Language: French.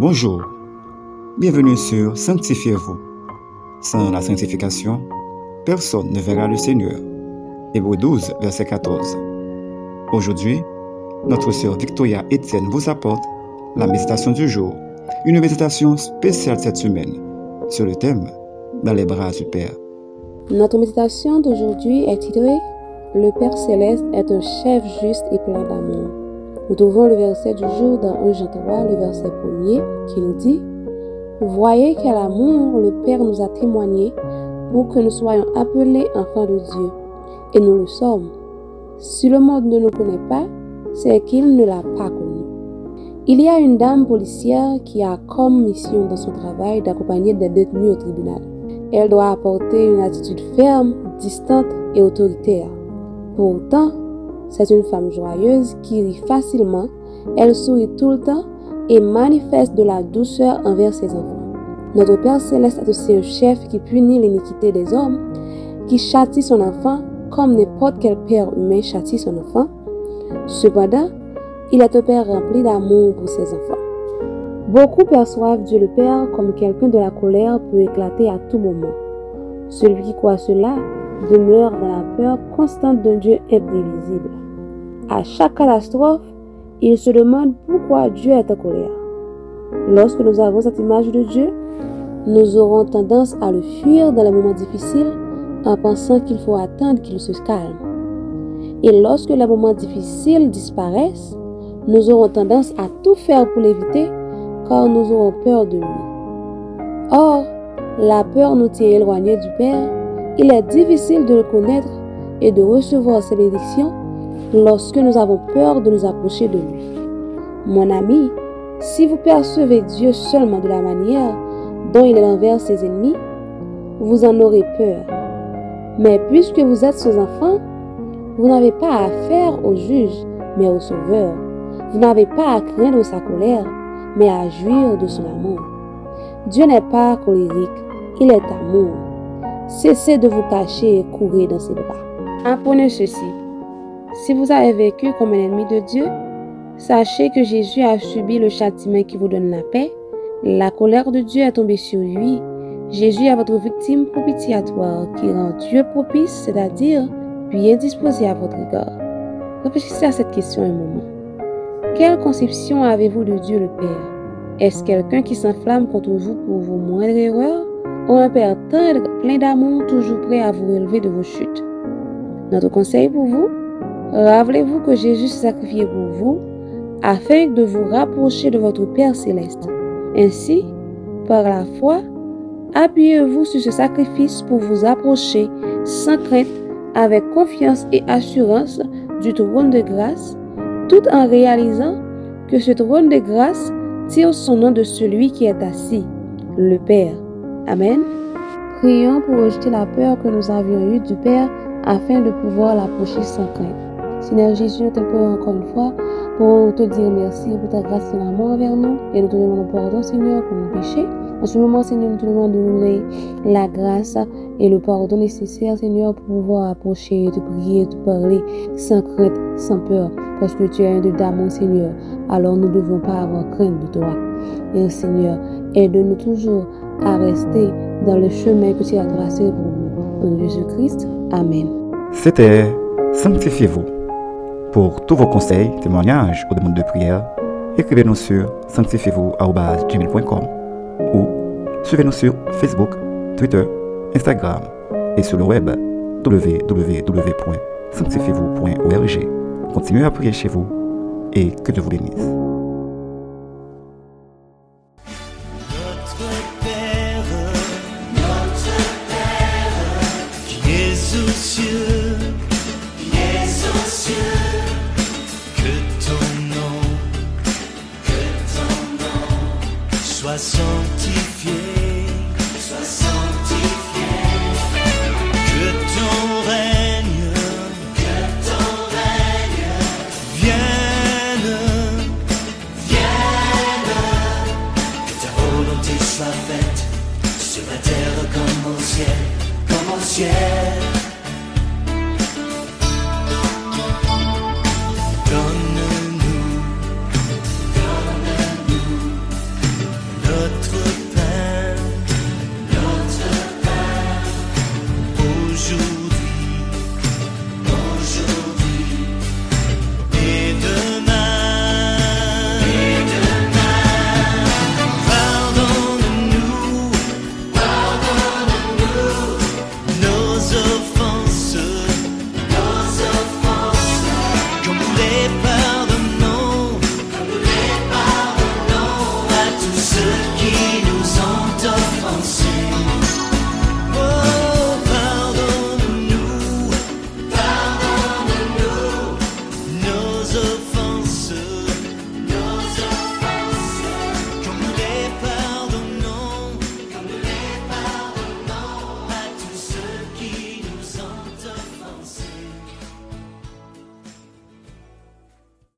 Bonjour, bienvenue sur Sanctifiez-vous. Sans la sanctification, personne ne verra le Seigneur. Hébreu 12, verset 14. Aujourd'hui, notre sœur Victoria Etienne vous apporte la méditation du jour, une méditation spéciale cette semaine sur le thème Dans les bras du Père. Notre méditation d'aujourd'hui est titrée Le Père céleste est un chef juste et plein d'amour. Nous trouvons le verset du jour dans 1 Jean 3, le verset 1 qui nous dit Voyez quel amour le Père nous a témoigné pour que nous soyons appelés enfants de Dieu. Et nous le sommes. Si le monde ne nous connaît pas, c'est qu'il ne l'a pas connu. Il y a une dame policière qui a comme mission dans son travail d'accompagner des détenus au tribunal. Elle doit apporter une attitude ferme, distante et autoritaire. Pourtant, c'est une femme joyeuse qui rit facilement, elle sourit tout le temps et manifeste de la douceur envers ses enfants. Notre Père céleste est aussi un chef qui punit l'iniquité des hommes, qui châtie son enfant comme n'importe quel père humain châtie son enfant. Cependant, il est un Père rempli d'amour pour ses enfants. Beaucoup perçoivent Dieu le Père comme quelqu'un de la colère peut éclater à tout moment. Celui qui croit cela demeure dans la peur constante d'un Dieu imprévisible. À chaque catastrophe, il se demande pourquoi Dieu est en colère. Lorsque nous avons cette image de Dieu, nous aurons tendance à le fuir dans les moments difficiles en pensant qu'il faut attendre qu'il se calme. Et lorsque les moments difficiles disparaissent, nous aurons tendance à tout faire pour l'éviter car nous aurons peur de lui. Or, la peur nous tient éloignés du Père il est difficile de le connaître et de recevoir ses bénédictions lorsque nous avons peur de nous approcher de lui. Mon ami, si vous percevez Dieu seulement de la manière dont il est envers ses ennemis, vous en aurez peur. Mais puisque vous êtes ses enfants, vous n'avez pas affaire au juge, mais au sauveur. Vous n'avez pas à craindre sa colère, mais à jouir de son amour. Dieu n'est pas colérique, il est amour. Cessez de vous cacher et courir dans ses bras. Apprenez ceci. Si vous avez vécu comme un ennemi de Dieu, sachez que Jésus a subi le châtiment qui vous donne la paix. La colère de Dieu est tombée sur lui. Jésus est votre victime propitiatoire qui rend Dieu propice, c'est-à-dire bien disposé à votre égard. Réfléchissez à cette question un moment. Quelle conception avez-vous de Dieu le Père? Est-ce quelqu'un qui s'enflamme contre vous pour vos moindres erreurs? Un Père tendre, plein d'amour, toujours prêt à vous relever de vos chutes. Notre conseil pour vous, rappelez-vous que Jésus s'est sacrifié pour vous afin de vous rapprocher de votre Père céleste. Ainsi, par la foi, appuyez-vous sur ce sacrifice pour vous approcher sans crainte, avec confiance et assurance du trône de grâce, tout en réalisant que ce trône de grâce tire son nom de celui qui est assis, le Père. Amen. Prions pour rejeter la peur que nous avions eue du Père afin de pouvoir l'approcher sans crainte. Seigneur Jésus, nous te prions encore une fois pour te dire merci pour ta grâce et ton amour envers nous. Et nous te demandons pardon, Seigneur, pour nos péchés. En ce moment, Seigneur, nous te demandons de nous donner la grâce et le pardon nécessaire, Seigneur, pour pouvoir approcher, te prier, te parler sans crainte, sans peur. Parce que tu es un de d'amour, Seigneur. Alors nous ne devons pas avoir crainte de toi. Et Seigneur, aide-nous toujours à rester dans le chemin que tu as tracé pour nous. En Jésus-Christ. Amen. C'était Sanctifiez-vous. Pour tous vos conseils, témoignages ou demandes de prière, écrivez-nous sur sanctifiez-vous.com ou suivez-nous sur Facebook, Twitter, Instagram et sur le web www.sanctifiez-vous.org. Continuez à prier chez vous et que Dieu vous bénisse. sois się.